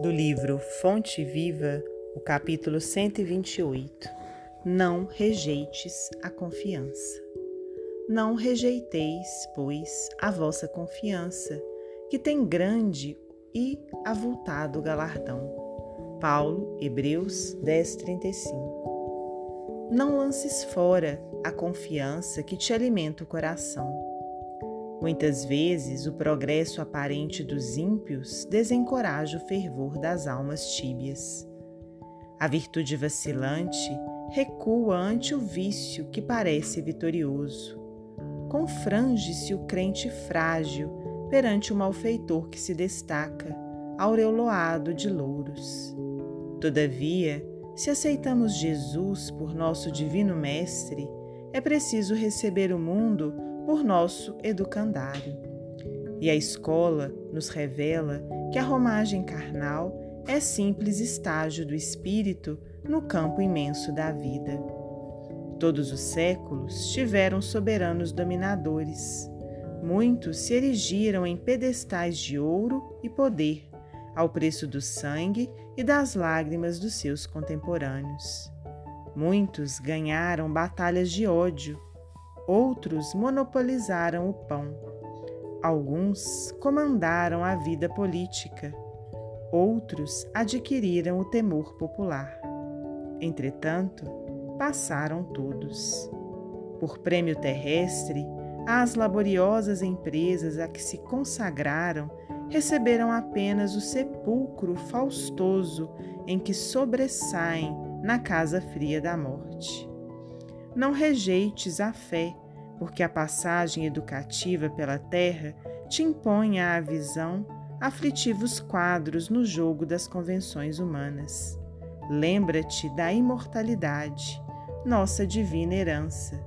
do livro Fonte Viva, o capítulo 128. Não rejeites a confiança. Não rejeiteis, pois, a vossa confiança, que tem grande e avultado galardão. Paulo, Hebreus 10:35. Não lances fora a confiança que te alimenta o coração Muitas vezes o progresso aparente dos ímpios desencoraja o fervor das almas tíbias. A virtude vacilante recua ante o vício que parece vitorioso. Confrange-se o crente frágil perante o malfeitor que se destaca, aureoloado de louros. Todavia, se aceitamos Jesus por nosso divino Mestre, é preciso receber o mundo por nosso educandário. E a escola nos revela que a romagem carnal é simples estágio do espírito no campo imenso da vida. Todos os séculos tiveram soberanos dominadores. Muitos se erigiram em pedestais de ouro e poder, ao preço do sangue e das lágrimas dos seus contemporâneos. Muitos ganharam batalhas de ódio, outros monopolizaram o pão. Alguns comandaram a vida política, outros adquiriram o temor popular. Entretanto, passaram todos. Por prêmio terrestre, as laboriosas empresas a que se consagraram receberam apenas o sepulcro faustoso em que sobressaem na casa fria da morte. Não rejeites a fé, porque a passagem educativa pela terra te impõe à visão aflitivos quadros no jogo das convenções humanas. Lembra-te da imortalidade, nossa divina herança.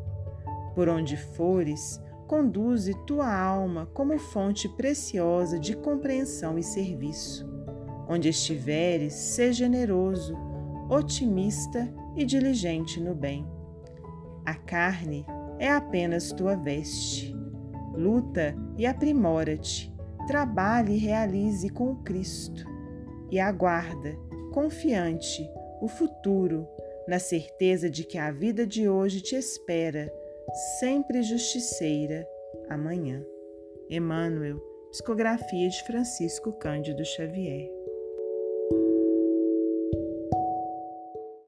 Por onde fores, conduze tua alma como fonte preciosa de compreensão e serviço. Onde estiveres, seja generoso, otimista e diligente no bem. A carne é apenas tua veste. Luta e aprimora-te, trabalhe e realize com Cristo. E aguarda, confiante, o futuro, na certeza de que a vida de hoje te espera, sempre justiceira, amanhã. Emmanuel, psicografia de Francisco Cândido Xavier.